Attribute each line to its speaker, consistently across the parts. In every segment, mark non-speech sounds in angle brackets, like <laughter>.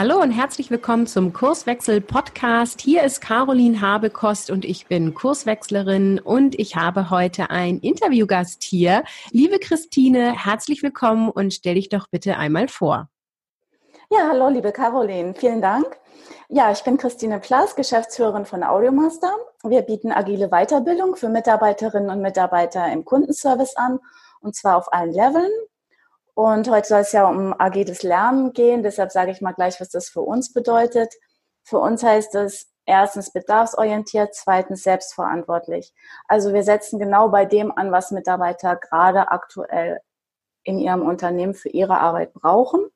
Speaker 1: Hallo und herzlich willkommen zum Kurswechsel Podcast. Hier ist Caroline Habekost und ich bin Kurswechslerin und ich habe heute einen Interviewgast hier. Liebe Christine, herzlich willkommen und stell dich doch bitte einmal vor.
Speaker 2: Ja, hallo liebe Caroline, vielen Dank. Ja, ich bin Christine Plass, Geschäftsführerin von Audiomaster. Wir bieten agile Weiterbildung für Mitarbeiterinnen und Mitarbeiter im Kundenservice an und zwar auf allen Leveln. Und heute soll es ja um agiles Lernen gehen. Deshalb sage ich mal gleich, was das für uns bedeutet. Für uns heißt es erstens bedarfsorientiert, zweitens selbstverantwortlich. Also wir setzen genau bei dem an, was Mitarbeiter gerade aktuell in ihrem Unternehmen für ihre Arbeit brauchen.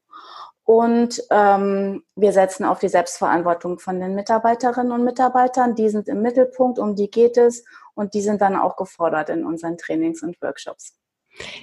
Speaker 2: Und ähm, wir setzen auf die Selbstverantwortung von den Mitarbeiterinnen und Mitarbeitern. Die sind im Mittelpunkt, um die geht es. Und die sind dann auch gefordert in unseren Trainings und Workshops.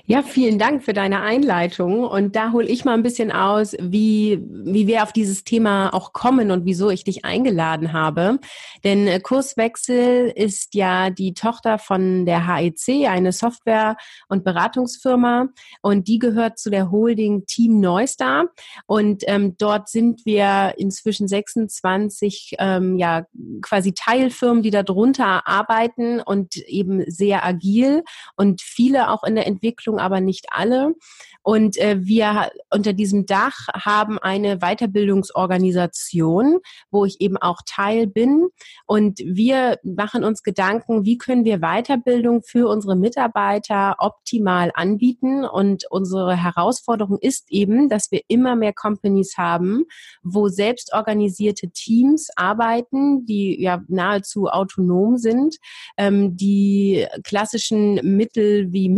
Speaker 1: Ja, vielen Dank für deine Einleitung. Und da hole ich mal ein bisschen aus, wie, wie wir auf dieses Thema auch kommen und wieso ich dich eingeladen habe. Denn äh, Kurswechsel ist ja die Tochter von der HEC, eine Software- und Beratungsfirma. Und die gehört zu der Holding Team Neustar. Und ähm, dort sind wir inzwischen 26 ähm, ja quasi Teilfirmen, die darunter arbeiten und eben sehr agil und viele auch in der Entwicklung, aber nicht alle. Und äh, wir unter diesem Dach haben eine Weiterbildungsorganisation, wo ich eben auch Teil bin. Und wir machen uns Gedanken, wie können wir Weiterbildung für unsere Mitarbeiter optimal anbieten. Und unsere Herausforderung ist eben, dass wir immer mehr Companies haben, wo selbstorganisierte Teams arbeiten, die ja nahezu autonom sind. Ähm, die klassischen Mittel wie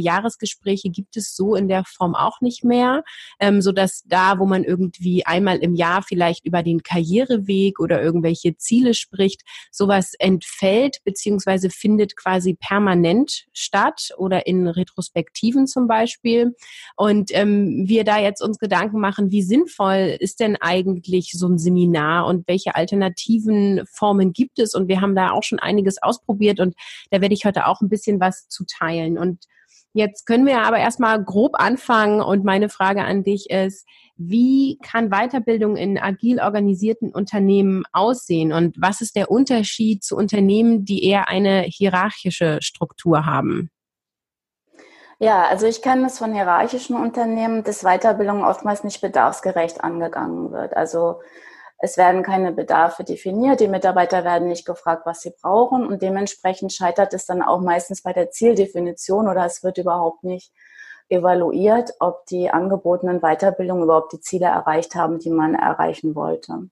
Speaker 1: Mitarbeiterjahresgespräche gibt es so in der Form auch nicht mehr, ähm, so dass da, wo man irgendwie einmal im Jahr vielleicht über den Karriereweg oder irgendwelche Ziele spricht, sowas entfällt beziehungsweise findet quasi permanent statt oder in Retrospektiven zum Beispiel. Und ähm, wir da jetzt uns Gedanken machen, wie sinnvoll ist denn eigentlich so ein Seminar und welche alternativen Formen gibt es? Und wir haben da auch schon einiges ausprobiert und da werde ich heute auch ein bisschen was zu teilen. Und Jetzt können wir aber erstmal grob anfangen und meine Frage an dich ist, wie kann Weiterbildung in agil organisierten Unternehmen aussehen und was ist der Unterschied zu Unternehmen, die eher eine hierarchische Struktur haben?
Speaker 2: Ja, also ich kenne es von hierarchischen Unternehmen, dass Weiterbildung oftmals nicht bedarfsgerecht angegangen wird. Also es werden keine Bedarfe definiert, die Mitarbeiter werden nicht gefragt, was sie brauchen und dementsprechend scheitert es dann auch meistens bei der Zieldefinition oder es wird überhaupt nicht evaluiert, ob die angebotenen Weiterbildungen überhaupt die Ziele erreicht haben, die man erreichen wollte.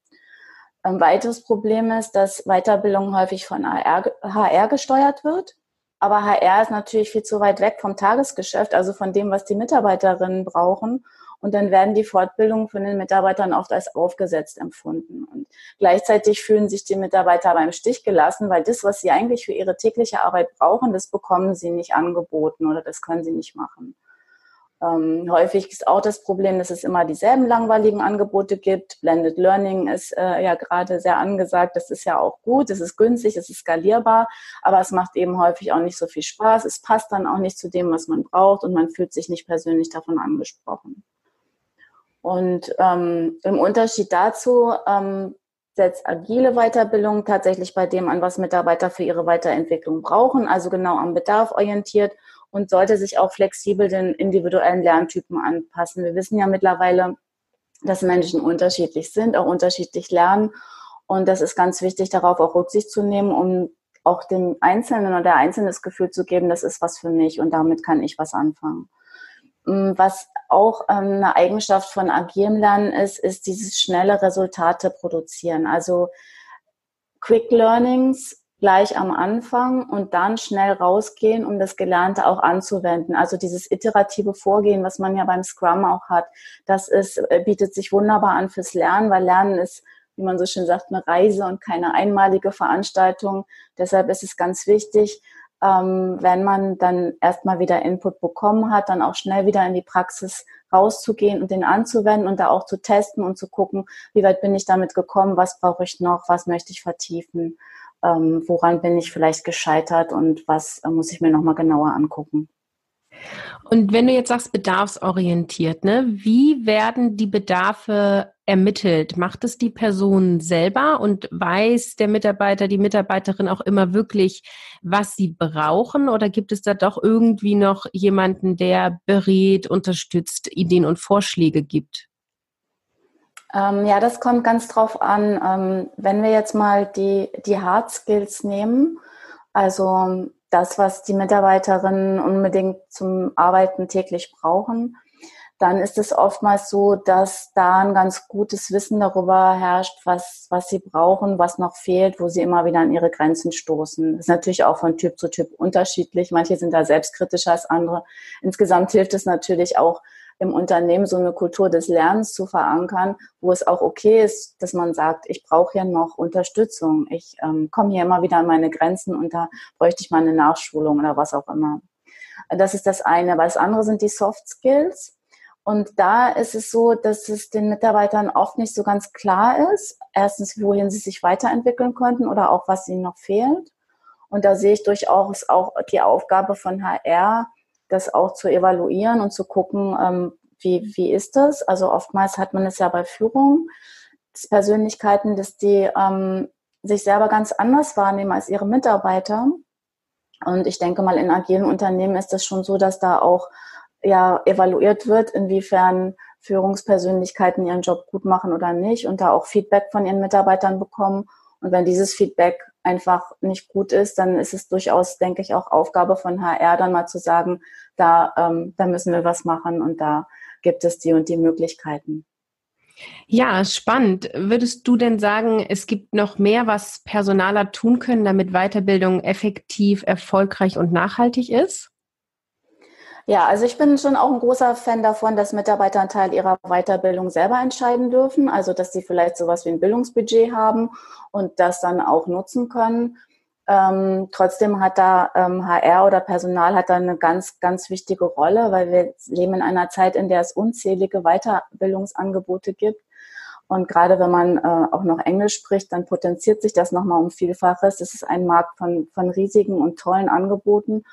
Speaker 2: Ein weiteres Problem ist, dass Weiterbildung häufig von HR, gesteuert wird. Aber HR ist natürlich viel zu weit weg vom Tagesgeschäft, also von dem, was die Mitarbeiterinnen brauchen. Und dann werden die Fortbildungen von den Mitarbeitern oft als aufgesetzt empfunden. Und gleichzeitig fühlen sich die Mitarbeiter aber im Stich gelassen, weil das, was sie eigentlich für ihre tägliche Arbeit brauchen, das bekommen sie nicht angeboten oder das können sie nicht machen. Ähm, häufig ist auch das Problem, dass es immer dieselben langweiligen Angebote gibt. Blended Learning ist äh, ja gerade sehr angesagt. Das ist ja auch gut, es ist günstig, es ist skalierbar, aber es macht eben häufig auch nicht so viel Spaß. Es passt dann auch nicht zu dem, was man braucht und man fühlt sich nicht persönlich davon angesprochen. Und ähm, im Unterschied dazu ähm, setzt agile Weiterbildung tatsächlich bei dem an, was Mitarbeiter für ihre Weiterentwicklung brauchen, also genau am Bedarf orientiert und sollte sich auch flexibel den individuellen Lerntypen anpassen. Wir wissen ja mittlerweile, dass Menschen unterschiedlich sind, auch unterschiedlich lernen. Und das ist ganz wichtig, darauf auch Rücksicht zu nehmen, um auch dem Einzelnen oder der Einzelnen das Gefühl zu geben, das ist was für mich und damit kann ich was anfangen. Mm, was auch ähm, eine Eigenschaft von agilem Lernen ist, ist dieses schnelle Resultate produzieren. Also Quick Learnings gleich am Anfang und dann schnell rausgehen, um das Gelernte auch anzuwenden. Also dieses iterative Vorgehen, was man ja beim Scrum auch hat, das ist, äh, bietet sich wunderbar an fürs Lernen, weil Lernen ist, wie man so schön sagt, eine Reise und keine einmalige Veranstaltung. Deshalb ist es ganz wichtig, ähm, wenn man dann erstmal wieder Input bekommen hat, dann auch schnell wieder in die Praxis rauszugehen und den anzuwenden und da auch zu testen und zu gucken, wie weit bin ich damit gekommen, was brauche ich noch, was möchte ich vertiefen, ähm, woran bin ich vielleicht gescheitert und was äh, muss ich mir nochmal genauer angucken.
Speaker 1: Und wenn du jetzt sagst, bedarfsorientiert, ne, wie werden die Bedarfe ermittelt? Macht es die Person selber und weiß der Mitarbeiter, die Mitarbeiterin auch immer wirklich, was sie brauchen? Oder gibt es da doch irgendwie noch jemanden, der berät, unterstützt, Ideen und Vorschläge gibt?
Speaker 2: Ähm, ja, das kommt ganz drauf an. Ähm, wenn wir jetzt mal die, die Hard Skills nehmen, also das, was die Mitarbeiterinnen unbedingt zum Arbeiten täglich brauchen, dann ist es oftmals so, dass da ein ganz gutes Wissen darüber herrscht, was, was sie brauchen, was noch fehlt, wo sie immer wieder an ihre Grenzen stoßen. Das ist natürlich auch von Typ zu Typ unterschiedlich. Manche sind da selbstkritischer als andere. Insgesamt hilft es natürlich auch, im Unternehmen so eine Kultur des Lernens zu verankern, wo es auch okay ist, dass man sagt, ich brauche ja noch Unterstützung. Ich ähm, komme hier immer wieder an meine Grenzen und da bräuchte ich mal eine Nachschulung oder was auch immer. Das ist das eine. Aber das andere sind die Soft Skills. Und da ist es so, dass es den Mitarbeitern oft nicht so ganz klar ist. Erstens, wohin sie sich weiterentwickeln könnten oder auch was ihnen noch fehlt. Und da sehe ich durchaus auch die Aufgabe von HR, das auch zu evaluieren und zu gucken, ähm, wie, wie ist das? Also oftmals hat man es ja bei Führung, dass Persönlichkeiten, dass die ähm, sich selber ganz anders wahrnehmen als ihre Mitarbeiter. Und ich denke mal, in agilen Unternehmen ist es schon so, dass da auch ja evaluiert wird, inwiefern Führungspersönlichkeiten ihren Job gut machen oder nicht und da auch Feedback von ihren Mitarbeitern bekommen. Und wenn dieses Feedback einfach nicht gut ist, dann ist es durchaus, denke ich, auch Aufgabe von HR, dann mal zu sagen, da, ähm, da müssen wir was machen und da gibt es die und die Möglichkeiten.
Speaker 1: Ja, spannend. Würdest du denn sagen, es gibt noch mehr, was Personaler tun können, damit Weiterbildung effektiv, erfolgreich und nachhaltig ist?
Speaker 2: Ja, also ich bin schon auch ein großer Fan davon, dass Mitarbeiter einen Teil ihrer Weiterbildung selber entscheiden dürfen. Also, dass sie vielleicht sowas wie ein Bildungsbudget haben und das dann auch nutzen können. Ähm, trotzdem hat da ähm, HR oder Personal hat da eine ganz, ganz wichtige Rolle, weil wir leben in einer Zeit, in der es unzählige Weiterbildungsangebote gibt. Und gerade wenn man äh, auch noch Englisch spricht, dann potenziert sich das nochmal um Vielfaches. Es ist ein Markt von, von riesigen und tollen Angeboten.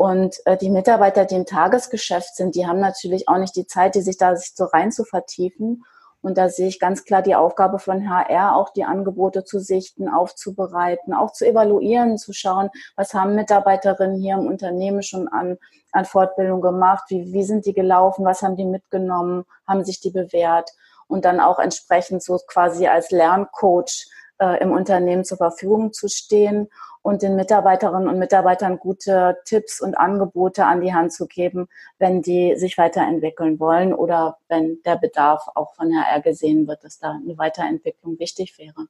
Speaker 2: Und äh, die Mitarbeiter, die im Tagesgeschäft sind, die haben natürlich auch nicht die Zeit, die sich da sich so rein zu vertiefen. Und da sehe ich ganz klar die Aufgabe von HR, auch die Angebote zu sichten, aufzubereiten, auch zu evaluieren, zu schauen, was haben Mitarbeiterinnen hier im Unternehmen schon an, an Fortbildung gemacht, wie, wie sind die gelaufen, was haben die mitgenommen, haben sich die bewährt und dann auch entsprechend so quasi als Lerncoach äh, im Unternehmen zur Verfügung zu stehen und den Mitarbeiterinnen und Mitarbeitern gute Tipps und Angebote an die Hand zu geben, wenn die sich weiterentwickeln wollen oder wenn der Bedarf auch von HR gesehen wird, dass da eine Weiterentwicklung wichtig wäre.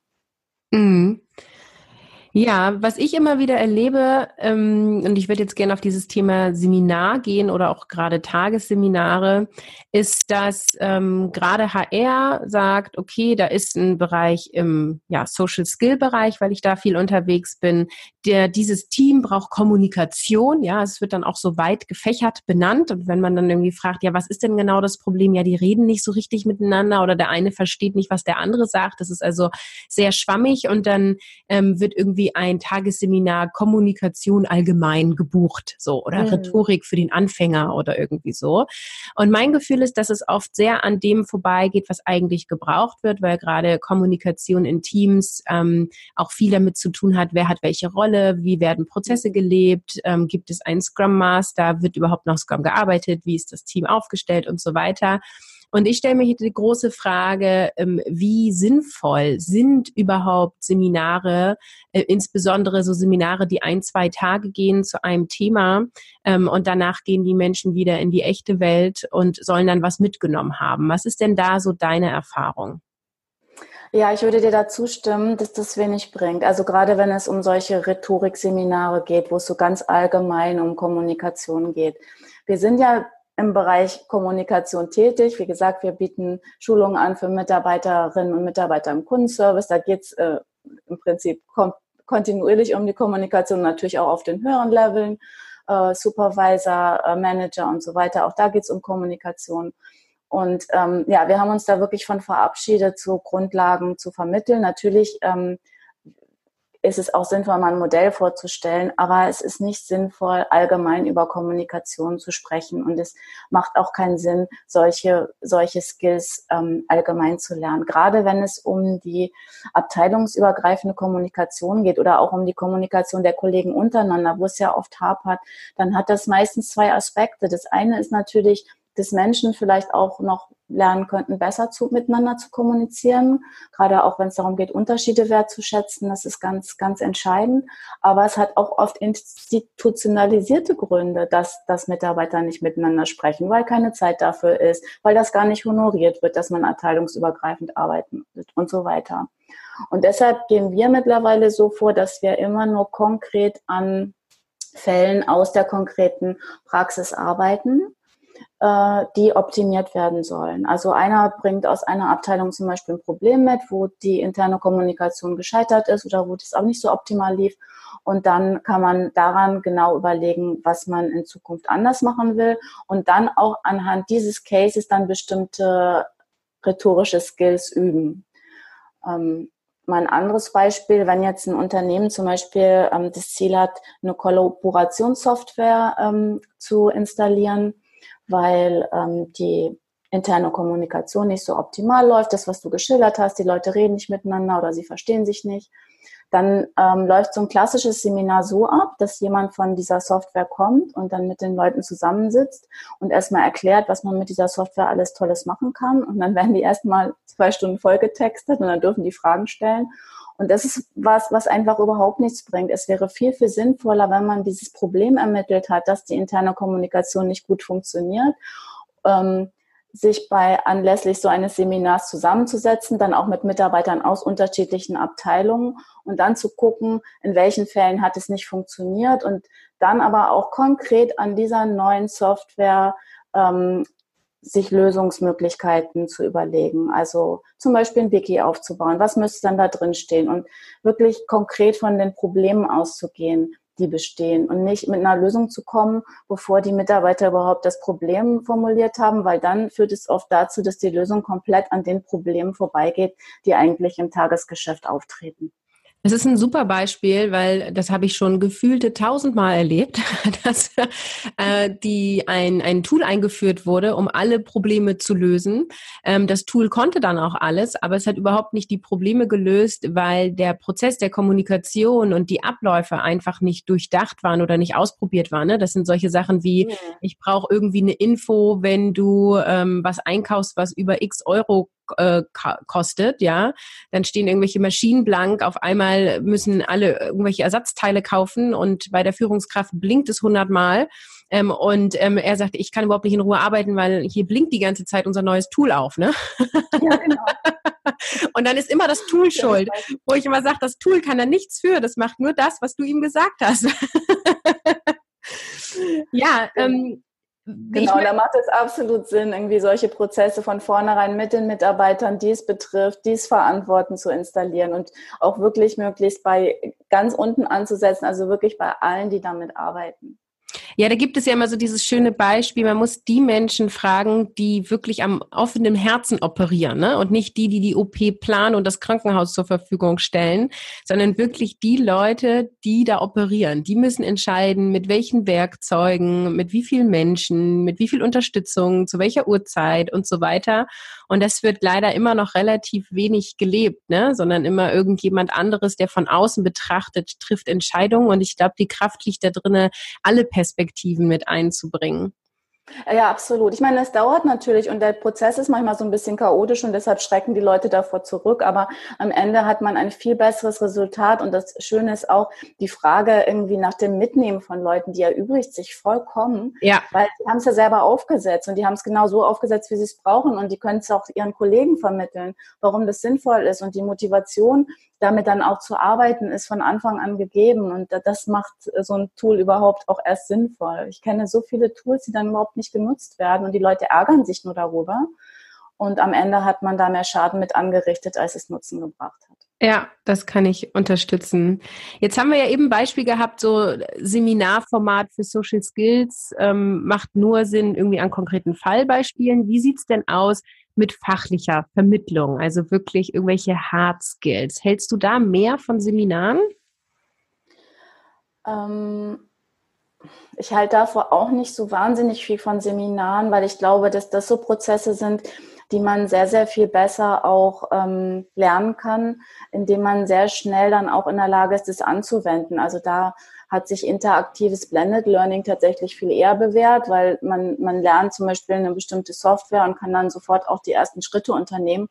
Speaker 1: Mhm. Ja, was ich immer wieder erlebe, ähm, und ich würde jetzt gerne auf dieses Thema Seminar gehen oder auch gerade Tagesseminare, ist, dass ähm, gerade HR sagt, okay, da ist ein Bereich im ja, Social Skill Bereich, weil ich da viel unterwegs bin. Der, dieses Team braucht Kommunikation, ja, es wird dann auch so weit gefächert benannt. Und wenn man dann irgendwie fragt, ja, was ist denn genau das Problem? Ja, die reden nicht so richtig miteinander oder der eine versteht nicht, was der andere sagt. Das ist also sehr schwammig und dann ähm, wird irgendwie irgendwie ein Tagesseminar Kommunikation allgemein gebucht, so oder mhm. Rhetorik für den Anfänger oder irgendwie so. Und mein Gefühl ist, dass es oft sehr an dem vorbeigeht, was eigentlich gebraucht wird, weil gerade Kommunikation in Teams ähm, auch viel damit zu tun hat, wer hat welche Rolle, wie werden Prozesse gelebt, ähm, gibt es einen Scrum Master, wird überhaupt noch Scrum gearbeitet, wie ist das Team aufgestellt und so weiter. Und ich stelle mir hier die große Frage, ähm, wie sinnvoll sind überhaupt Seminare, äh, insbesondere so Seminare, die ein, zwei Tage gehen zu einem Thema ähm, und danach gehen die Menschen wieder in die echte Welt und sollen dann was mitgenommen haben. Was ist denn da so deine Erfahrung?
Speaker 2: Ja, ich würde dir dazu stimmen, dass das wenig bringt. Also gerade wenn es um solche Rhetorikseminare geht, wo es so ganz allgemein um Kommunikation geht. Wir sind ja im Bereich Kommunikation tätig. Wie gesagt, wir bieten Schulungen an für Mitarbeiterinnen und Mitarbeiter im Kundenservice. Da geht es äh, im Prinzip kontinuierlich um die Kommunikation, natürlich auch auf den höheren Leveln, äh, Supervisor, äh, Manager und so weiter. Auch da geht es um Kommunikation. Und ähm, ja, wir haben uns da wirklich von verabschiedet, so Grundlagen zu vermitteln. Natürlich ähm, ist es auch sinnvoll, mal ein Modell vorzustellen, aber es ist nicht sinnvoll, allgemein über Kommunikation zu sprechen und es macht auch keinen Sinn, solche, solche Skills ähm, allgemein zu lernen. Gerade wenn es um die abteilungsübergreifende Kommunikation geht oder auch um die Kommunikation der Kollegen untereinander, wo es ja oft hapert, dann hat das meistens zwei Aspekte. Das eine ist natürlich, dass Menschen vielleicht auch noch lernen könnten, besser zu, miteinander zu kommunizieren. Gerade auch wenn es darum geht, Unterschiede wertzuschätzen, das ist ganz, ganz entscheidend. Aber es hat auch oft institutionalisierte Gründe, dass, dass Mitarbeiter nicht miteinander sprechen, weil keine Zeit dafür ist, weil das gar nicht honoriert wird, dass man abteilungsübergreifend arbeiten wird und so weiter. Und deshalb gehen wir mittlerweile so vor, dass wir immer nur konkret an Fällen aus der konkreten Praxis arbeiten äh, die optimiert werden sollen. Also einer bringt aus einer Abteilung zum Beispiel ein Problem mit, wo die interne Kommunikation gescheitert ist oder wo das auch nicht so optimal lief. Und dann kann man daran genau überlegen, was man in Zukunft anders machen will und dann auch anhand dieses Cases dann bestimmte rhetorische Skills üben. Ähm, mal ein anderes Beispiel, wenn jetzt ein Unternehmen zum Beispiel ähm, das Ziel hat, eine Kollaborationssoftware ähm, zu installieren, weil ähm, die interne Kommunikation nicht so optimal läuft. Das, was du geschildert hast, die Leute reden nicht miteinander oder sie verstehen sich nicht. Dann ähm, läuft so ein klassisches Seminar so ab, dass jemand von dieser Software kommt und dann mit den Leuten zusammensitzt und erstmal erklärt, was man mit dieser Software alles Tolles machen kann. Und dann werden die erstmal zwei Stunden voll getextet und dann dürfen die Fragen stellen. Und das ist was, was einfach überhaupt nichts bringt. Es wäre viel, viel sinnvoller, wenn man dieses Problem ermittelt hat, dass die interne Kommunikation nicht gut funktioniert, ähm, sich bei anlässlich so eines Seminars zusammenzusetzen, dann auch mit Mitarbeitern aus unterschiedlichen Abteilungen und dann zu gucken, in welchen Fällen hat es nicht funktioniert und dann aber auch konkret an dieser neuen Software ähm, sich Lösungsmöglichkeiten zu überlegen. Also zum Beispiel ein Wiki aufzubauen. Was müsste dann da drin stehen? Und wirklich konkret von den Problemen auszugehen, die bestehen und nicht mit einer Lösung zu kommen, bevor die Mitarbeiter überhaupt das Problem formuliert haben, weil dann führt es oft dazu, dass die Lösung komplett an den Problemen vorbeigeht, die eigentlich im Tagesgeschäft auftreten.
Speaker 1: Das ist ein super Beispiel, weil das habe ich schon gefühlte tausendmal erlebt, <laughs> dass äh, die ein, ein Tool eingeführt wurde, um alle Probleme zu lösen. Ähm, das Tool konnte dann auch alles, aber es hat überhaupt nicht die Probleme gelöst, weil der Prozess der Kommunikation und die Abläufe einfach nicht durchdacht waren oder nicht ausprobiert waren. Ne? Das sind solche Sachen wie, ja. ich brauche irgendwie eine Info, wenn du ähm, was einkaufst, was über x Euro äh, kostet, ja, dann stehen irgendwelche Maschinen blank, auf einmal müssen alle irgendwelche Ersatzteile kaufen und bei der Führungskraft blinkt es hundertmal. Ähm, und ähm, er sagt, ich kann überhaupt nicht in Ruhe arbeiten, weil hier blinkt die ganze Zeit unser neues Tool auf, ne? Ja, genau. <laughs> und dann ist immer das Tool schuld, wo ich immer sage, das Tool kann da nichts für, das macht nur das, was du ihm gesagt hast. <laughs> ja, ähm,
Speaker 2: Genau, da macht es absolut Sinn, irgendwie solche Prozesse von vornherein mit den Mitarbeitern, die es betrifft, die es verantworten, zu installieren und auch wirklich möglichst bei ganz unten anzusetzen, also wirklich bei allen, die damit arbeiten.
Speaker 1: Ja, da gibt es ja immer so dieses schöne Beispiel, man muss die Menschen fragen, die wirklich am offenen Herzen operieren, ne? Und nicht die, die die OP planen und das Krankenhaus zur Verfügung stellen, sondern wirklich die Leute, die da operieren. Die müssen entscheiden, mit welchen Werkzeugen, mit wie vielen Menschen, mit wie viel Unterstützung, zu welcher Uhrzeit und so weiter. Und das wird leider immer noch relativ wenig gelebt, ne? Sondern immer irgendjemand anderes, der von außen betrachtet, trifft Entscheidungen. Und ich glaube, die Kraft liegt da drinnen, alle Perspektiven mit einzubringen.
Speaker 2: Ja, absolut. Ich meine, es dauert natürlich und der Prozess ist manchmal so ein bisschen chaotisch und deshalb schrecken die Leute davor zurück. Aber am Ende hat man ein viel besseres Resultat und das Schöne ist auch die Frage irgendwie nach dem Mitnehmen von Leuten, die erübrigt sich vollkommen. Ja. Weil die haben es ja selber aufgesetzt und die haben es genau so aufgesetzt, wie sie es brauchen und die können es auch ihren Kollegen vermitteln, warum das sinnvoll ist und die Motivation damit dann auch zu arbeiten, ist von Anfang an gegeben. Und das macht so ein Tool überhaupt auch erst sinnvoll. Ich kenne so viele Tools, die dann überhaupt nicht genutzt werden und die Leute ärgern sich nur darüber. Und am Ende hat man da mehr Schaden mit angerichtet, als es Nutzen gebracht hat.
Speaker 1: Ja, das kann ich unterstützen. Jetzt haben wir ja eben ein Beispiel gehabt, so Seminarformat für Social Skills ähm, macht nur Sinn irgendwie an konkreten Fallbeispielen. Wie sieht's denn aus mit fachlicher Vermittlung, also wirklich irgendwelche Hard Skills? Hältst du da mehr von Seminaren?
Speaker 2: Ähm, ich halte davor auch nicht so wahnsinnig viel von Seminaren, weil ich glaube, dass das so Prozesse sind, die man sehr, sehr viel besser auch ähm, lernen kann, indem man sehr schnell dann auch in der Lage ist, das anzuwenden. Also da hat sich interaktives Blended Learning tatsächlich viel eher bewährt, weil man, man lernt zum Beispiel eine bestimmte Software und kann dann sofort auch die ersten Schritte unternehmen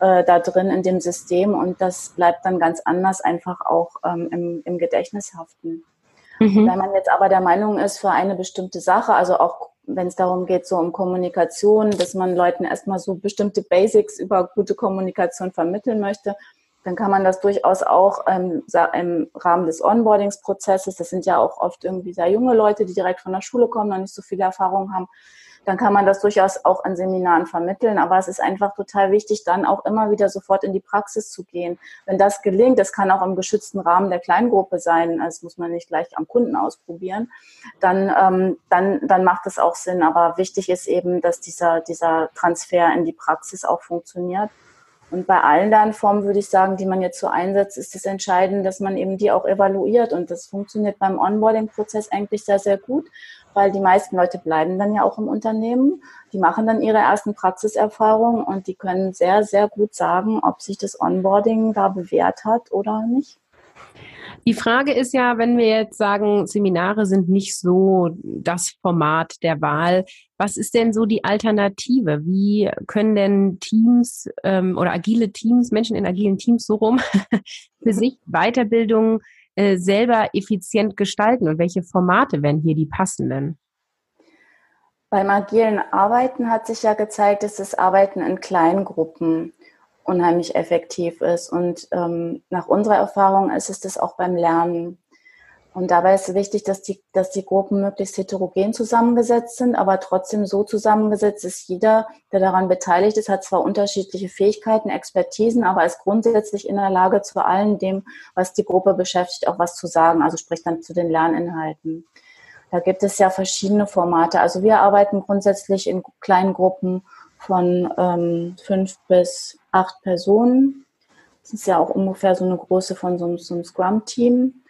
Speaker 2: äh, da drin in dem System und das bleibt dann ganz anders einfach auch ähm, im, im Gedächtnis haften. Mhm. Wenn man jetzt aber der Meinung ist, für eine bestimmte Sache, also auch wenn es darum geht, so um Kommunikation, dass man Leuten erstmal so bestimmte Basics über gute Kommunikation vermitteln möchte, dann kann man das durchaus auch ähm, im Rahmen des Onboardingsprozesses, das sind ja auch oft irgendwie sehr junge Leute, die direkt von der Schule kommen, noch nicht so viele Erfahrungen haben, dann kann man das durchaus auch an Seminaren vermitteln. Aber es ist einfach total wichtig, dann auch immer wieder sofort in die Praxis zu gehen. Wenn das gelingt, das kann auch im geschützten Rahmen der Kleingruppe sein, das muss man nicht gleich am Kunden ausprobieren, dann, ähm, dann, dann macht es auch Sinn. Aber wichtig ist eben, dass dieser, dieser Transfer in die Praxis auch funktioniert. Und bei allen Lernformen würde ich sagen, die man jetzt so einsetzt, ist es entscheidend, dass man eben die auch evaluiert. Und das funktioniert beim Onboarding-Prozess eigentlich sehr, sehr gut, weil die meisten Leute bleiben dann ja auch im Unternehmen. Die machen dann ihre ersten Praxiserfahrungen und die können sehr, sehr gut sagen, ob sich das Onboarding da bewährt hat oder nicht.
Speaker 1: Die Frage ist ja, wenn wir jetzt sagen, Seminare sind nicht so das Format der Wahl, was ist denn so die Alternative? Wie können denn Teams ähm, oder agile Teams, Menschen in agilen Teams so rum, <laughs> für sich Weiterbildung äh, selber effizient gestalten und welche Formate wären hier die passenden?
Speaker 2: Beim agilen Arbeiten hat sich ja gezeigt, dass das Arbeiten in kleinen Gruppen unheimlich effektiv ist. Und ähm, nach unserer Erfahrung ist es das auch beim Lernen. Und dabei ist wichtig, dass die, dass die Gruppen möglichst heterogen zusammengesetzt sind, aber trotzdem so zusammengesetzt ist, jeder, der daran beteiligt ist, hat zwar unterschiedliche Fähigkeiten, Expertisen, aber ist grundsätzlich in der Lage, zu allem dem, was die Gruppe beschäftigt, auch was zu sagen, also sprich dann zu den Lerninhalten. Da gibt es ja verschiedene Formate. Also wir arbeiten grundsätzlich in kleinen Gruppen von ähm, fünf bis acht Personen. Das ist ja auch ungefähr so eine Größe von so so einem Scrum-Team.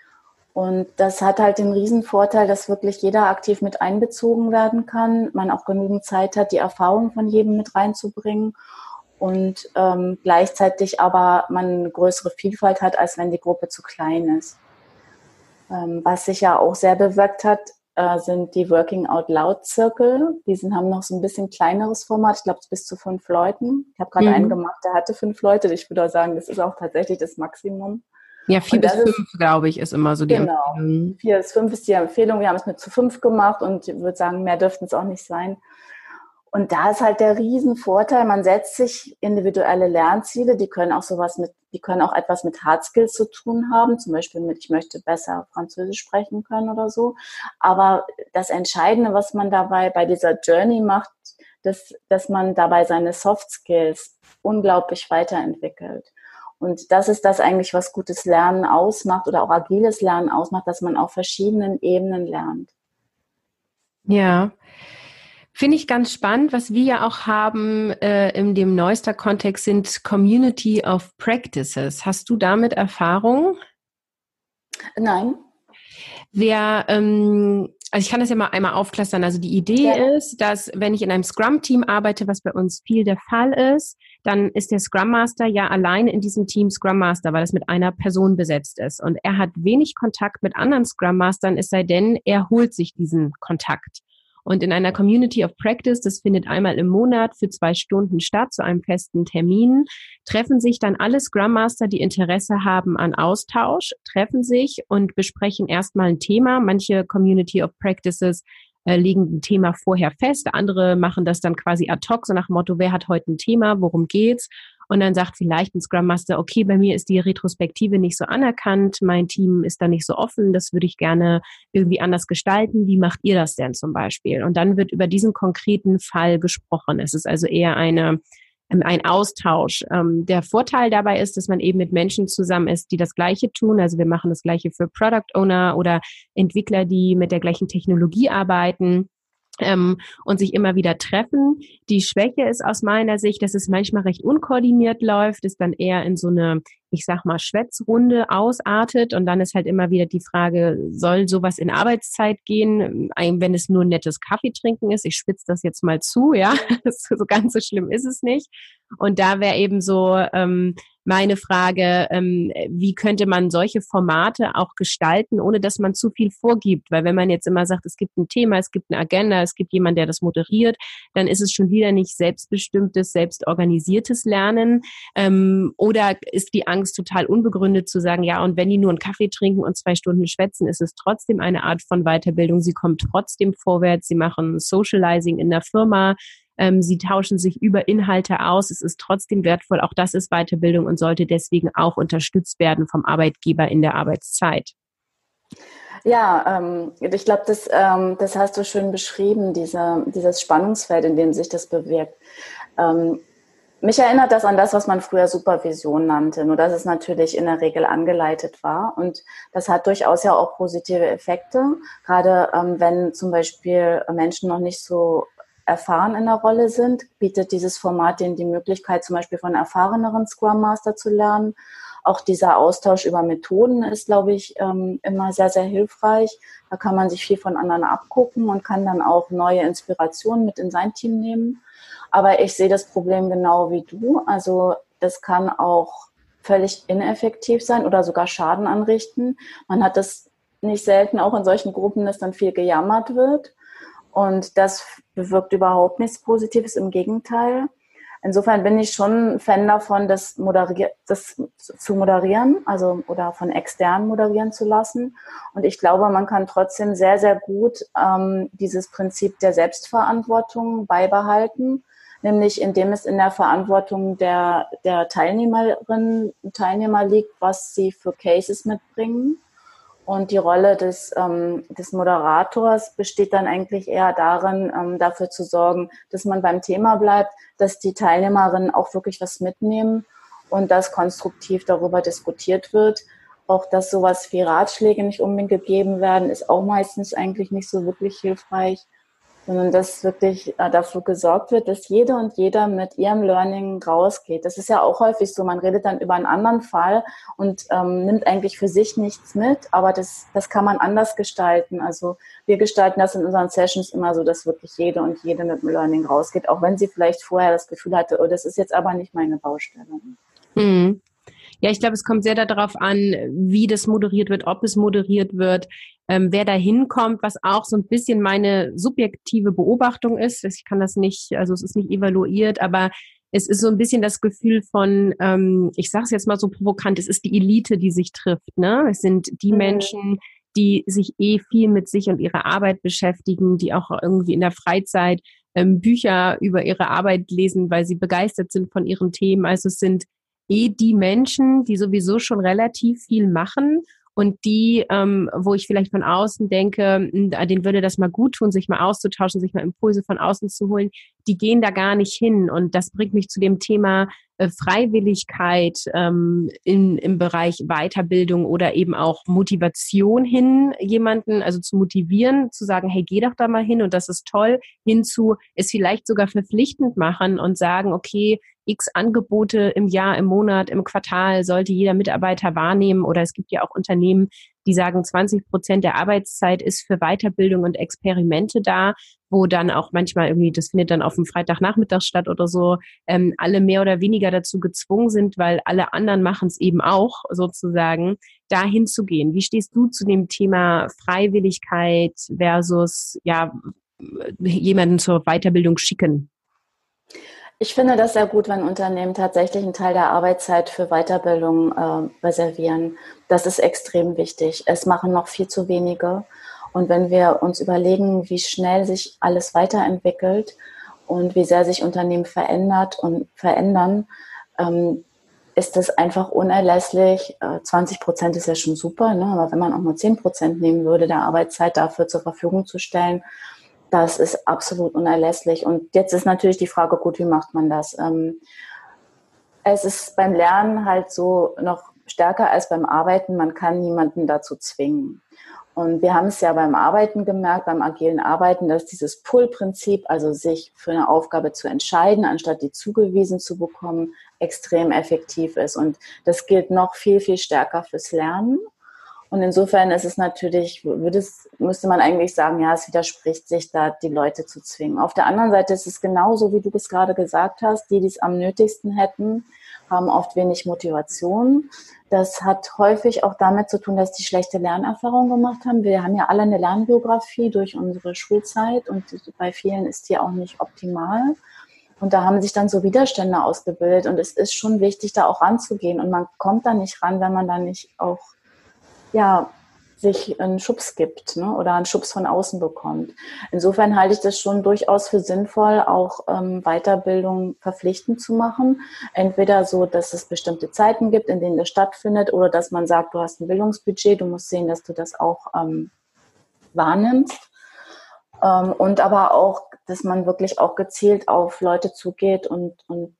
Speaker 2: Und das hat halt den Riesenvorteil, dass wirklich jeder aktiv mit einbezogen werden kann, man auch genügend Zeit hat, die Erfahrung von jedem mit reinzubringen und ähm, gleichzeitig aber man eine größere Vielfalt hat, als wenn die Gruppe zu klein ist. Ähm, was sich ja auch sehr bewirkt hat, äh, sind die Working Out Loud Zirkel. Die sind, haben noch so ein bisschen kleineres Format. Ich glaube, bis zu fünf Leuten. Ich habe gerade mhm. einen gemacht, der hatte fünf Leute. Ich würde auch sagen, das ist auch tatsächlich das Maximum.
Speaker 1: Ja, vier bis fünf, glaube ich, ist immer so die
Speaker 2: genau. Empfehlung. Vier bis fünf ist die Empfehlung. Wir haben es mit zu fünf gemacht und ich würde sagen, mehr dürften es auch nicht sein. Und da ist halt der Riesenvorteil, man setzt sich individuelle Lernziele, die können auch sowas mit, die können auch etwas mit Hard Skills zu tun haben, zum Beispiel mit, ich möchte besser Französisch sprechen können oder so. Aber das Entscheidende, was man dabei bei dieser Journey macht, dass, dass man dabei seine Soft Skills unglaublich weiterentwickelt. Und das ist das eigentlich, was gutes Lernen ausmacht oder auch agiles Lernen ausmacht, dass man auf verschiedenen Ebenen lernt.
Speaker 1: Ja. Finde ich ganz spannend. Was wir ja auch haben äh, in dem neuester Kontext sind Community of Practices. Hast du damit Erfahrung?
Speaker 2: Nein.
Speaker 1: Wer, ähm, also ich kann das ja mal einmal aufklustern. Also die Idee ja. ist, dass wenn ich in einem Scrum-Team arbeite, was bei uns viel der Fall ist, dann ist der Scrum Master ja alleine in diesem Team Scrum Master, weil es mit einer Person besetzt ist. Und er hat wenig Kontakt mit anderen Scrum Mastern, es sei denn, er holt sich diesen Kontakt. Und in einer Community of Practice, das findet einmal im Monat für zwei Stunden statt, zu einem festen Termin, treffen sich dann alle Scrum Master, die Interesse haben an Austausch, treffen sich und besprechen erstmal ein Thema. Manche Community of Practices äh, Thema vorher fest, andere machen das dann quasi ad hoc, so nach dem Motto, wer hat heute ein Thema, worum geht's? Und dann sagt vielleicht ein Scrum Master, okay, bei mir ist die Retrospektive nicht so anerkannt, mein Team ist da nicht so offen, das würde ich gerne irgendwie anders gestalten. Wie macht ihr das denn zum Beispiel? Und dann wird über diesen konkreten Fall gesprochen. Es ist also eher eine ein Austausch. Ähm, der Vorteil dabei ist, dass man eben mit Menschen zusammen ist, die das Gleiche tun. Also wir machen das Gleiche für Product Owner oder Entwickler, die mit der gleichen Technologie arbeiten ähm, und sich immer wieder treffen. Die Schwäche ist aus meiner Sicht, dass es manchmal recht unkoordiniert läuft, ist dann eher in so eine, ich sag mal, Schwätzrunde ausartet und dann ist halt immer wieder die Frage, soll sowas in Arbeitszeit gehen, wenn es nur nettes Kaffee trinken ist? Ich spitze das jetzt mal zu, ja, <laughs> so ganz so schlimm ist es nicht. Und da wäre eben so ähm, meine Frage, ähm, wie könnte man solche Formate auch gestalten, ohne dass man zu viel vorgibt? Weil wenn man jetzt immer sagt, es gibt ein Thema, es gibt eine Agenda, es gibt jemand, der das moderiert, dann ist es schon wieder nicht selbstbestimmtes, selbstorganisiertes Lernen. Ähm, oder ist die Angst total unbegründet zu sagen, ja, und wenn die nur einen Kaffee trinken und zwei Stunden schwätzen, ist es trotzdem eine Art von Weiterbildung. Sie kommen trotzdem vorwärts, sie machen Socializing in der Firma, ähm, sie tauschen sich über Inhalte aus. Es ist trotzdem wertvoll. Auch das ist Weiterbildung und sollte deswegen auch unterstützt werden vom Arbeitgeber in der Arbeitszeit.
Speaker 2: Ja, ähm, ich glaube, das, ähm, das hast du schön beschrieben, diese, dieses Spannungsfeld, in dem sich das bewirkt. Ähm, mich erinnert das an das, was man früher Supervision nannte, nur dass es natürlich in der Regel angeleitet war. Und das hat durchaus ja auch positive Effekte, gerade ähm, wenn zum Beispiel Menschen noch nicht so erfahren in der Rolle sind, bietet dieses Format denen die Möglichkeit, zum Beispiel von erfahreneren Scrum Master zu lernen. Auch dieser Austausch über Methoden ist, glaube ich, ähm, immer sehr, sehr hilfreich. Da kann man sich viel von anderen abgucken und kann dann auch neue Inspirationen mit in sein Team nehmen. Aber ich sehe das Problem genau wie du. Also das kann auch völlig ineffektiv sein oder sogar Schaden anrichten. Man hat das nicht selten auch in solchen Gruppen, dass dann viel gejammert wird. Und das bewirkt überhaupt nichts Positives, im Gegenteil. Insofern bin ich schon Fan davon, das, moderier das zu moderieren, also oder von externen moderieren zu lassen. Und ich glaube, man kann trotzdem sehr, sehr gut ähm, dieses Prinzip der Selbstverantwortung beibehalten, nämlich indem es in der Verantwortung der, der Teilnehmerinnen und Teilnehmer liegt, was sie für Cases mitbringen und die Rolle des, ähm, des Moderators besteht dann eigentlich eher darin, ähm, dafür zu sorgen, dass man beim Thema bleibt, dass die Teilnehmerinnen auch wirklich was mitnehmen und dass konstruktiv darüber diskutiert wird. Auch dass sowas wie Ratschläge nicht unbedingt gegeben werden, ist auch meistens eigentlich nicht so wirklich hilfreich sondern dass wirklich äh, dafür gesorgt wird, dass jede und jeder mit ihrem Learning rausgeht. Das ist ja auch häufig so, man redet dann über einen anderen Fall und ähm, nimmt eigentlich für sich nichts mit, aber das, das kann man anders gestalten. Also wir gestalten das in unseren Sessions immer so, dass wirklich jede und jede mit dem Learning rausgeht, auch wenn sie vielleicht vorher das Gefühl hatte, oh, das ist jetzt aber nicht meine Baustelle.
Speaker 1: Mhm. Ja, ich glaube, es kommt sehr darauf an, wie das moderiert wird, ob es moderiert wird, ähm, wer da hinkommt, was auch so ein bisschen meine subjektive Beobachtung ist. Ich kann das nicht, also es ist nicht evaluiert, aber es ist so ein bisschen das Gefühl von, ähm, ich sage es jetzt mal so provokant, es ist die Elite, die sich trifft. Ne? Es sind die mhm. Menschen, die sich eh viel mit sich und ihrer Arbeit beschäftigen, die auch irgendwie in der Freizeit ähm, Bücher über ihre Arbeit lesen, weil sie begeistert sind von ihren Themen. Also es sind eh die Menschen, die sowieso schon relativ viel machen und die, ähm, wo ich vielleicht von außen denke, hm, denen würde das mal gut tun, sich mal auszutauschen, sich mal Impulse von außen zu holen, die gehen da gar nicht hin. Und das bringt mich zu dem Thema äh, Freiwilligkeit ähm, in, im Bereich Weiterbildung oder eben auch Motivation hin, jemanden, also zu motivieren, zu sagen, hey, geh doch da mal hin und das ist toll, hinzu es vielleicht sogar verpflichtend machen und sagen, okay, x Angebote im Jahr, im Monat, im Quartal sollte jeder Mitarbeiter wahrnehmen. Oder es gibt ja auch Unternehmen, die sagen, 20 Prozent der Arbeitszeit ist für Weiterbildung und Experimente da, wo dann auch manchmal irgendwie, das findet dann auf dem Freitagnachmittag statt oder so, ähm, alle mehr oder weniger dazu gezwungen sind, weil alle anderen machen es eben auch sozusagen, dahin zu gehen. Wie stehst du zu dem Thema Freiwilligkeit versus ja jemanden zur Weiterbildung schicken?
Speaker 2: Ich finde das sehr gut, wenn Unternehmen tatsächlich einen Teil der Arbeitszeit für Weiterbildung äh, reservieren. Das ist extrem wichtig. Es machen noch viel zu wenige. Und wenn wir uns überlegen, wie schnell sich alles weiterentwickelt und wie sehr sich Unternehmen verändert und verändern, ähm, ist das einfach unerlässlich. 20 äh, Prozent ist ja schon super, ne? aber wenn man auch nur 10 Prozent nehmen würde, der Arbeitszeit dafür zur Verfügung zu stellen, das ist absolut unerlässlich. Und jetzt ist natürlich die Frage, gut, wie macht man das? Ähm, es ist beim Lernen halt so noch stärker als beim Arbeiten. Man kann niemanden dazu zwingen. Und wir haben es ja beim Arbeiten gemerkt, beim agilen Arbeiten, dass dieses Pull-Prinzip, also sich für eine Aufgabe zu entscheiden, anstatt die zugewiesen zu bekommen, extrem effektiv ist. Und das gilt noch viel, viel stärker fürs Lernen. Und insofern ist es natürlich, würde es, müsste man eigentlich sagen, ja, es widerspricht sich da, die Leute zu zwingen. Auf der anderen Seite ist es genauso, wie du es gerade gesagt hast, die, die es am nötigsten hätten, haben oft wenig Motivation. Das hat häufig auch damit zu tun, dass die schlechte Lernerfahrungen gemacht haben. Wir haben ja alle eine Lernbiografie durch unsere Schulzeit und bei vielen ist die auch nicht optimal. Und da haben sich dann so Widerstände ausgebildet und es ist schon wichtig, da auch ranzugehen. Und man kommt da nicht ran, wenn man da nicht auch ja, sich einen Schubs gibt ne, oder einen Schubs von außen bekommt. Insofern halte ich das schon durchaus für sinnvoll, auch ähm, Weiterbildung verpflichtend zu machen. Entweder so, dass es bestimmte Zeiten gibt, in denen das stattfindet, oder dass man sagt, du hast ein Bildungsbudget, du musst sehen, dass du das auch ähm, wahrnimmst. Ähm, und aber auch, dass man wirklich auch gezielt auf Leute zugeht und, und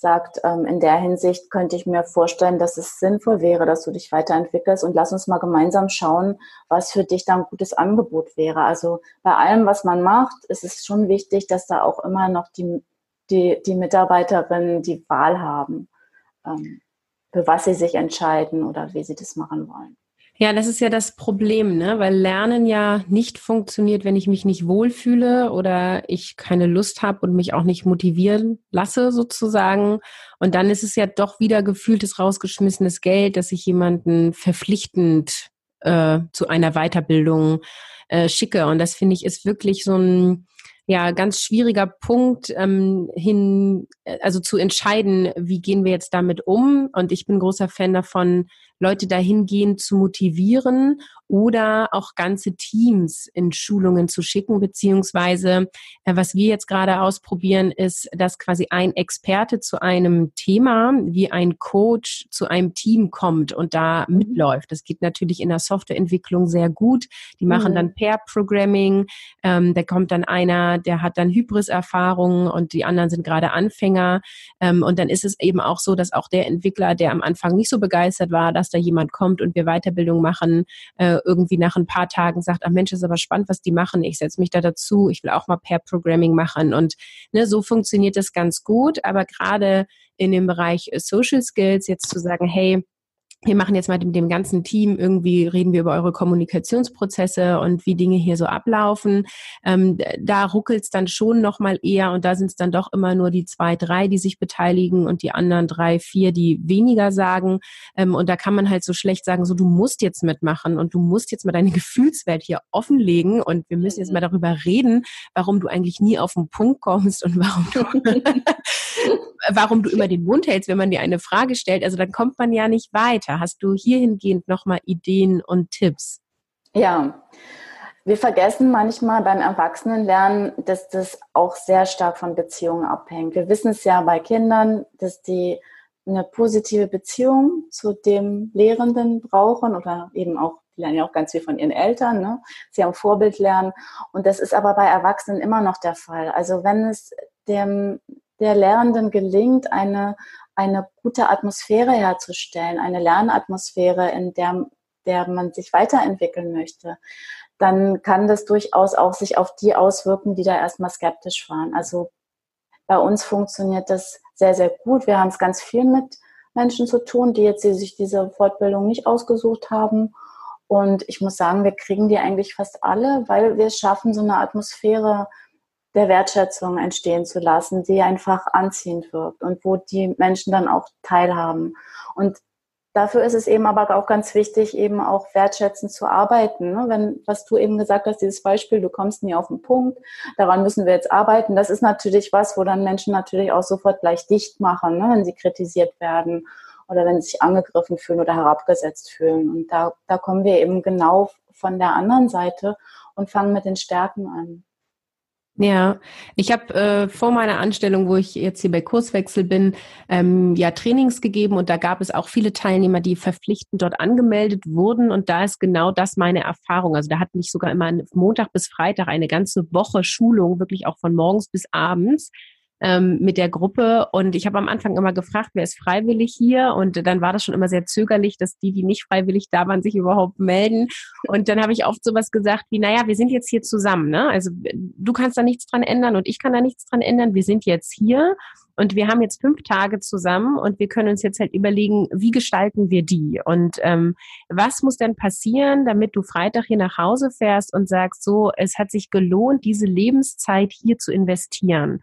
Speaker 2: sagt, ähm, in der Hinsicht könnte ich mir vorstellen, dass es sinnvoll wäre, dass du dich weiterentwickelst und lass uns mal gemeinsam schauen, was für dich da ein gutes Angebot wäre. Also bei allem, was man macht, ist es schon wichtig, dass da auch immer noch die, die, die Mitarbeiterinnen die Wahl haben, ähm, für was sie sich entscheiden oder wie sie das machen wollen.
Speaker 1: Ja, das ist ja das Problem, ne? weil Lernen ja nicht funktioniert, wenn ich mich nicht wohlfühle oder ich keine Lust habe und mich auch nicht motivieren lasse sozusagen. Und dann ist es ja doch wieder gefühltes rausgeschmissenes Geld, dass ich jemanden verpflichtend äh, zu einer Weiterbildung äh, schicke. Und das finde ich ist wirklich so ein ja ganz schwieriger Punkt ähm, hin, äh, also zu entscheiden, wie gehen wir jetzt damit um. Und ich bin großer Fan davon, Leute dahingehend zu motivieren oder auch ganze Teams in Schulungen zu schicken, beziehungsweise äh, was wir jetzt gerade ausprobieren, ist, dass quasi ein Experte zu einem Thema wie ein Coach zu einem Team kommt und da mhm. mitläuft. Das geht natürlich in der Softwareentwicklung sehr gut. Die machen mhm. dann Pair-Programming. Ähm, da kommt dann einer, der hat dann Hybris-Erfahrungen und die anderen sind gerade Anfänger. Ähm, und dann ist es eben auch so, dass auch der Entwickler, der am Anfang nicht so begeistert war, dass da jemand kommt und wir Weiterbildung machen, äh, irgendwie nach ein paar Tagen sagt, ach Mensch, ist aber spannend, was die machen. Ich setze mich da dazu. Ich will auch mal Pair Programming machen. Und ne, so funktioniert das ganz gut. Aber gerade in dem Bereich Social Skills jetzt zu sagen, hey, wir machen jetzt mal mit dem ganzen Team irgendwie, reden wir über eure Kommunikationsprozesse und wie Dinge hier so ablaufen. Ähm, da ruckelt es dann schon nochmal eher und da sind es dann doch immer nur die zwei, drei, die sich beteiligen und die anderen drei, vier, die weniger sagen. Ähm, und da kann man halt so schlecht sagen, so du musst jetzt mitmachen und du musst jetzt mal deine <laughs> Gefühlswelt hier offenlegen und wir müssen jetzt mal darüber reden, warum du eigentlich nie auf den Punkt kommst und warum du, <laughs> <laughs> warum du immer den Mund hältst, wenn man dir eine Frage stellt. Also dann kommt man ja nicht weiter? Hast du hierhingehend nochmal Ideen und Tipps?
Speaker 2: Ja, wir vergessen manchmal beim Erwachsenenlernen, dass das auch sehr stark von Beziehungen abhängt. Wir wissen es ja bei Kindern, dass die eine positive Beziehung zu dem Lehrenden brauchen oder eben auch, die lernen ja auch ganz viel von ihren Eltern, ne? sie haben Vorbild lernen. Und das ist aber bei Erwachsenen immer noch der Fall. Also wenn es dem, der Lehrenden gelingt, eine eine gute Atmosphäre herzustellen, eine Lernatmosphäre, in der, der man sich weiterentwickeln möchte, dann kann das durchaus auch sich auf die auswirken, die da erstmal skeptisch waren. Also bei uns funktioniert das sehr, sehr gut. Wir haben es ganz viel mit Menschen zu tun, die jetzt die sich diese Fortbildung nicht ausgesucht haben. Und ich muss sagen, wir kriegen die eigentlich fast alle, weil wir schaffen, so eine Atmosphäre der Wertschätzung entstehen zu lassen, die einfach anziehend wirkt und wo die Menschen dann auch teilhaben. Und dafür ist es eben aber auch ganz wichtig, eben auch wertschätzend zu arbeiten. Ne? Wenn, was du eben gesagt hast, dieses Beispiel, du kommst nie auf den Punkt, daran müssen wir jetzt arbeiten. Das ist natürlich was, wo dann Menschen natürlich auch sofort gleich dicht machen, ne? wenn sie kritisiert werden oder wenn sie sich angegriffen fühlen oder herabgesetzt fühlen. Und da, da kommen wir eben genau von der anderen Seite und fangen mit den Stärken an.
Speaker 1: Ja, ich habe äh, vor meiner Anstellung, wo ich jetzt hier bei Kurswechsel bin, ähm, ja Trainings gegeben und da gab es auch viele Teilnehmer, die verpflichtend dort angemeldet wurden und da ist genau das meine Erfahrung. Also da hatte ich sogar immer Montag bis Freitag eine ganze Woche Schulung, wirklich auch von morgens bis abends ähm, mit der Gruppe. Und ich habe am Anfang immer gefragt, wer ist freiwillig hier? Und dann war das schon immer sehr zögerlich, dass die, die nicht freiwillig da waren, sich überhaupt melden. Und dann habe ich oft sowas gesagt wie, naja, wir sind jetzt hier zusammen. Ne? Also du kannst da nichts dran ändern und ich kann da nichts dran ändern. Wir sind jetzt hier. Und wir haben jetzt fünf Tage zusammen und wir können uns jetzt halt überlegen, wie gestalten wir die? Und ähm, was muss denn passieren, damit du Freitag hier nach Hause fährst und sagst, so, es hat sich gelohnt, diese Lebenszeit hier zu investieren.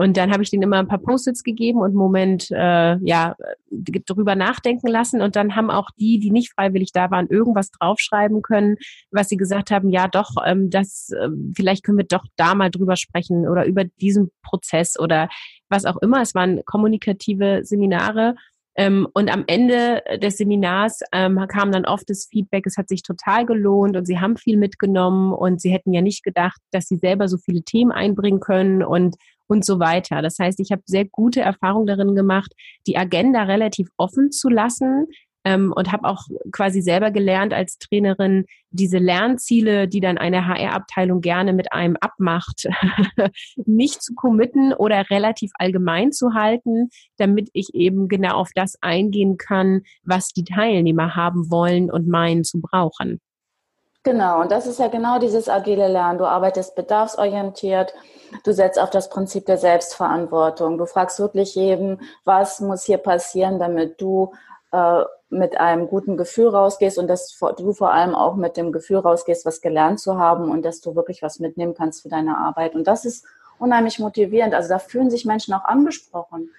Speaker 1: Und dann habe ich denen immer ein paar Post-its gegeben und einen Moment äh, ja drüber nachdenken lassen. Und dann haben auch die, die nicht freiwillig da waren, irgendwas draufschreiben können, was sie gesagt haben, ja doch, ähm, das äh, vielleicht können wir doch da mal drüber sprechen oder über diesen Prozess oder was auch immer. Es waren kommunikative Seminare. Ähm, und am Ende des Seminars ähm, kam dann oft das Feedback, es hat sich total gelohnt und sie haben viel mitgenommen und sie hätten ja nicht gedacht, dass sie selber so viele Themen einbringen können und und so weiter. Das heißt, ich habe sehr gute Erfahrungen darin gemacht, die Agenda relativ offen zu lassen, ähm, und habe auch quasi selber gelernt als Trainerin, diese Lernziele, die dann eine HR-Abteilung gerne mit einem abmacht, <laughs> nicht zu committen oder relativ allgemein zu halten, damit ich eben genau auf das eingehen kann, was die Teilnehmer haben wollen und meinen zu brauchen.
Speaker 2: Genau, und das ist ja genau dieses agile Lernen. Du arbeitest bedarfsorientiert, du setzt auf das Prinzip der Selbstverantwortung. Du fragst wirklich jedem, was muss hier passieren, damit du äh, mit einem guten Gefühl rausgehst und dass du vor allem auch mit dem Gefühl rausgehst, was gelernt zu haben und dass du wirklich was mitnehmen kannst für deine Arbeit. Und das ist unheimlich motivierend. Also da fühlen sich Menschen auch angesprochen.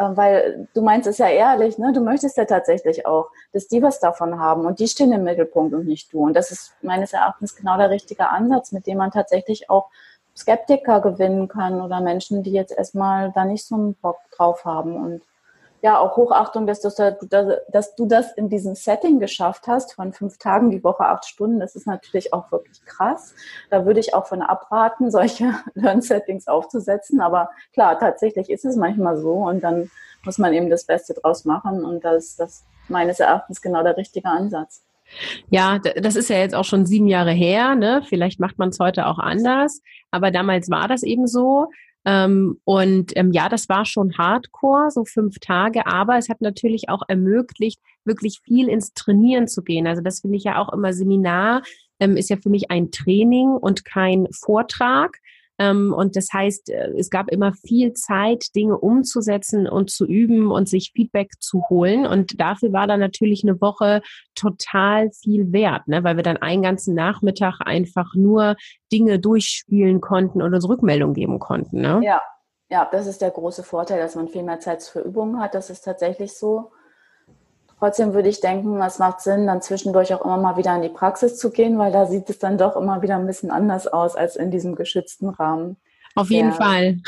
Speaker 2: Äh, weil du meinst es ja ehrlich, ne? du möchtest ja tatsächlich auch, dass die was davon haben und die stehen im Mittelpunkt und nicht du. Und das ist meines Erachtens genau der richtige Ansatz, mit dem man tatsächlich auch Skeptiker gewinnen kann oder Menschen, die jetzt erstmal da nicht so einen Bock drauf haben. Und ja, auch Hochachtung, dass du, dass du das in diesem Setting geschafft hast, von fünf Tagen die Woche, acht Stunden. Das ist natürlich auch wirklich krass. Da würde ich auch von abraten, <laughs> solche Learn-Settings aufzusetzen. Aber klar, tatsächlich ist es manchmal so und dann muss man eben das Beste draus machen und das ist das meines Erachtens genau der richtige Ansatz.
Speaker 1: Ja, das ist ja jetzt auch schon sieben Jahre her. Ne? Vielleicht macht man es heute auch anders, aber damals war das eben so. Ähm, und ähm, ja, das war schon hardcore, so fünf Tage, aber es hat natürlich auch ermöglicht, wirklich viel ins Trainieren zu gehen. Also das finde ich ja auch immer Seminar, ähm, ist ja für mich ein Training und kein Vortrag. Ähm, und das heißt, äh, es gab immer viel Zeit, Dinge umzusetzen und zu üben und sich Feedback zu holen. Und dafür war dann natürlich eine Woche total viel wert, ne? weil wir dann einen ganzen Nachmittag einfach nur Dinge durchspielen konnten und uns Rückmeldung geben konnten. Ne?
Speaker 2: Ja, ja, das ist der große Vorteil, dass man viel mehr Zeit für Übungen hat. Das ist tatsächlich so. Trotzdem würde ich denken, es macht Sinn, dann zwischendurch auch immer mal wieder in die Praxis zu gehen, weil da sieht es dann doch immer wieder ein bisschen anders aus als in diesem geschützten Rahmen.
Speaker 1: Auf jeden ja. Fall.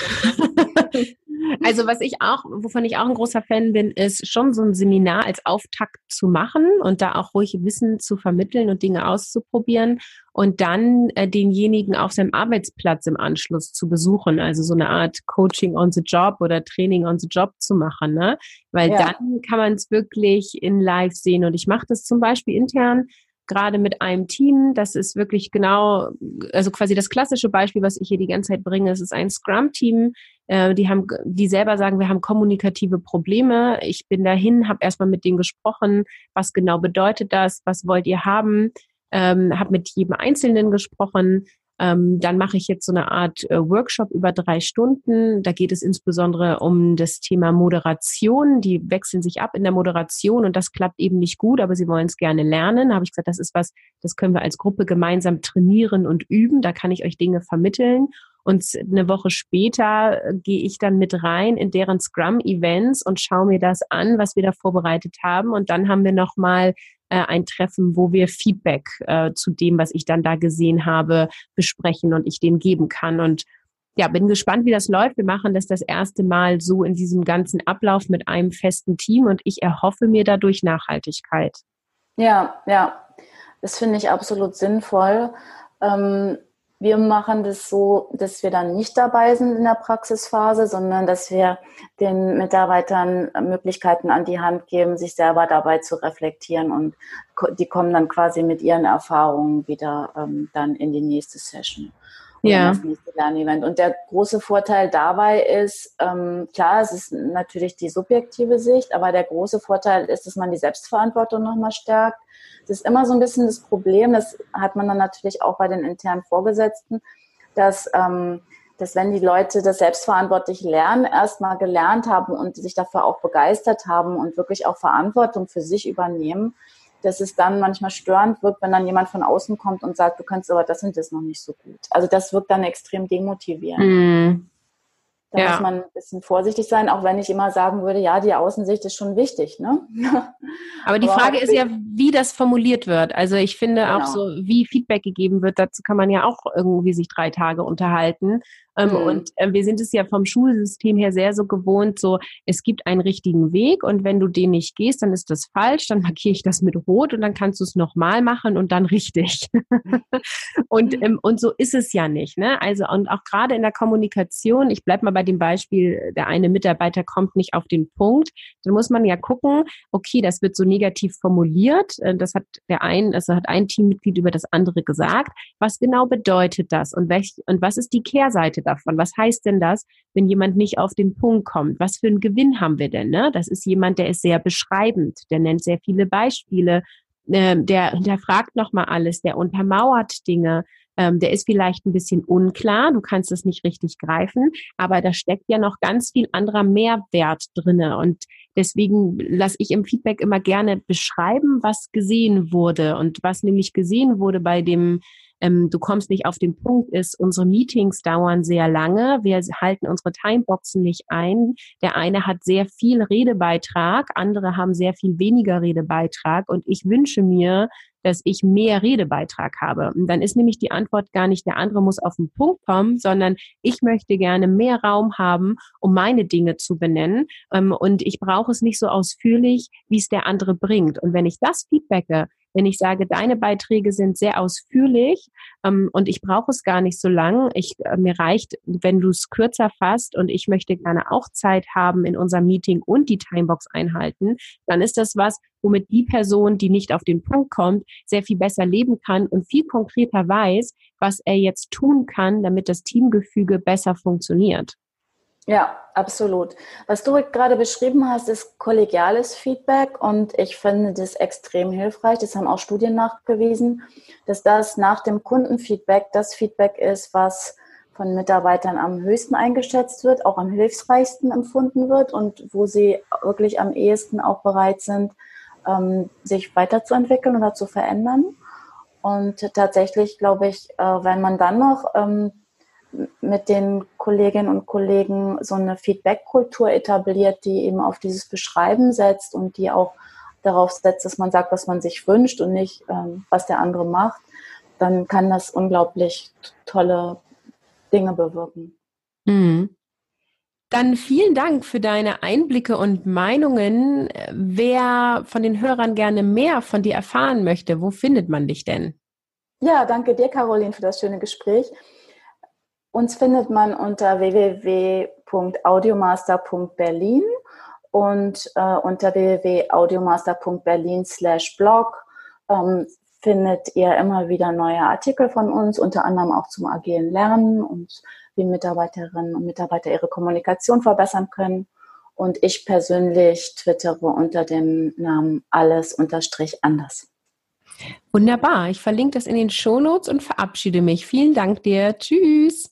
Speaker 1: <laughs> Also was ich auch, wovon ich auch ein großer Fan bin, ist schon so ein Seminar als Auftakt zu machen und da auch ruhig Wissen zu vermitteln und Dinge auszuprobieren und dann äh, denjenigen auf seinem Arbeitsplatz im Anschluss zu besuchen, also so eine Art Coaching on the Job oder Training on the Job zu machen, ne? Weil ja. dann kann man es wirklich in Live sehen und ich mache das zum Beispiel intern gerade mit einem Team. Das ist wirklich genau, also quasi das klassische Beispiel, was ich hier die ganze Zeit bringe. Es ist ein Scrum-Team. Äh, die haben, die selber sagen, wir haben kommunikative Probleme. Ich bin dahin, habe erstmal mit denen gesprochen. Was genau bedeutet das? Was wollt ihr haben? Ähm, habe mit jedem Einzelnen gesprochen. Ähm, dann mache ich jetzt so eine Art äh, Workshop über drei Stunden. Da geht es insbesondere um das Thema Moderation. Die wechseln sich ab in der Moderation und das klappt eben nicht gut, aber sie wollen es gerne lernen. Da habe ich gesagt, das ist was, das können wir als Gruppe gemeinsam trainieren und üben. Da kann ich euch Dinge vermitteln. Und eine Woche später äh, gehe ich dann mit rein in deren Scrum-Events und schaue mir das an, was wir da vorbereitet haben. Und dann haben wir nochmal äh, ein Treffen, wo wir Feedback äh, zu dem, was ich dann da gesehen habe, besprechen und ich dem geben kann. Und ja, bin gespannt, wie das läuft. Wir machen das das erste Mal so in diesem ganzen Ablauf mit einem festen Team und ich erhoffe mir dadurch Nachhaltigkeit.
Speaker 2: Ja, ja, das finde ich absolut sinnvoll. Ähm, Wir machen das so, dass wir dann nicht dabei sind in der Praxisphase, sondern dass wir den Mitarbeitern Möglichkeiten an die Hand geben, sich selber dabei zu reflektieren und die kommen dann quasi mit ihren Erfahrungen wieder ähm, dann in die nächste Session. Ja. Das nächste Lernevent. Und der große Vorteil dabei ist, ähm, klar, es ist natürlich die subjektive Sicht, aber der große Vorteil ist, dass man die Selbstverantwortung nochmal stärkt das ist immer so ein bisschen das Problem, das hat man dann natürlich auch bei den internen Vorgesetzten, dass, ähm, dass wenn die Leute das selbstverantwortlich lernen, erstmal gelernt haben und sich dafür auch begeistert haben und wirklich auch Verantwortung für sich übernehmen, dass es dann manchmal störend wird, wenn dann jemand von außen kommt und sagt, du kannst aber das und das noch nicht so gut. Also das wirkt dann extrem demotivierend. Mm. Da ja. muss man ein bisschen vorsichtig sein, auch wenn ich immer sagen würde, ja, die Außensicht ist schon wichtig. Ne? <laughs>
Speaker 1: Aber die Aber Frage ist ja, wie das formuliert wird. Also ich finde genau. auch so, wie Feedback gegeben wird, dazu kann man ja auch irgendwie sich drei Tage unterhalten. Ähm, mhm. Und äh, wir sind es ja vom Schulsystem her sehr so gewohnt, so es gibt einen richtigen Weg und wenn du den nicht gehst, dann ist das falsch, dann <laughs> markiere ich das mit Rot und dann kannst du es nochmal machen und dann richtig. <laughs> und, ähm, und so ist es ja nicht. Ne? Also und auch gerade in der Kommunikation, ich bleib mal bei dem Beispiel, der eine Mitarbeiter kommt nicht auf den Punkt, dann muss man ja gucken, okay, das wird so negativ formuliert, äh, das hat der ein, also hat ein Teammitglied über das andere gesagt. Was genau bedeutet das und, welch, und was ist die Kehrseite davon. Was heißt denn das, wenn jemand nicht auf den Punkt kommt? Was für einen Gewinn haben wir denn? Ne? Das ist jemand, der ist sehr beschreibend, der nennt sehr viele Beispiele, äh, der hinterfragt nochmal alles, der untermauert Dinge, ähm, der ist vielleicht ein bisschen unklar, du kannst es nicht richtig greifen, aber da steckt ja noch ganz viel anderer Mehrwert drinne und deswegen lasse ich im Feedback immer gerne beschreiben, was gesehen wurde und was nämlich gesehen wurde bei dem ähm, du kommst nicht auf den Punkt ist, unsere Meetings dauern sehr lange, wir halten unsere Timeboxen nicht ein. Der eine hat sehr viel Redebeitrag, andere haben sehr viel weniger Redebeitrag und ich wünsche mir, dass ich mehr Redebeitrag habe. Und dann ist nämlich die Antwort gar nicht, der andere muss auf den Punkt kommen, sondern ich möchte gerne mehr Raum haben, um meine Dinge zu benennen. Ähm, und ich brauche es nicht so ausführlich, wie es der andere bringt. Und wenn ich das feedbacke, wenn ich sage, deine Beiträge sind sehr ausführlich ähm, und ich brauche es gar nicht so lang, ich, äh, mir reicht, wenn du es kürzer fasst und ich möchte gerne auch Zeit haben in unserem Meeting und die Timebox einhalten, dann ist das was, womit die Person, die nicht auf den Punkt kommt, sehr viel besser leben kann und viel konkreter weiß, was er jetzt tun kann, damit das Teamgefüge besser funktioniert.
Speaker 2: Ja, absolut. Was du gerade beschrieben hast, ist kollegiales Feedback und ich finde das extrem hilfreich. Das haben auch Studien nachgewiesen, dass das nach dem Kundenfeedback das Feedback ist, was von Mitarbeitern am höchsten eingeschätzt wird, auch am hilfsreichsten empfunden wird und wo sie wirklich am ehesten auch bereit sind, ähm, sich weiterzuentwickeln oder zu verändern. Und tatsächlich glaube ich, äh, wenn man dann noch ähm, mit den Kolleginnen und Kollegen so eine Feedback-Kultur etabliert, die eben auf dieses Beschreiben setzt und die auch darauf setzt, dass man sagt, was man sich wünscht und nicht, ähm, was der andere macht, dann kann das unglaublich tolle Dinge bewirken.
Speaker 1: Mhm. Dann vielen Dank für deine Einblicke und Meinungen. Wer von den Hörern gerne mehr von dir erfahren möchte, wo findet man dich denn?
Speaker 2: Ja, danke dir, Caroline, für das schöne Gespräch. Uns findet man unter www.audiomaster.berlin und äh, unter www.audiomaster.berlin slash blog ähm, findet ihr immer wieder neue Artikel von uns, unter anderem auch zum agilen Lernen und wie Mitarbeiterinnen und Mitarbeiter ihre Kommunikation verbessern können. Und ich persönlich twittere unter dem Namen alles unterstrich anders.
Speaker 1: Wunderbar. Ich verlinke das in den Shownotes und verabschiede mich. Vielen Dank dir. Tschüss.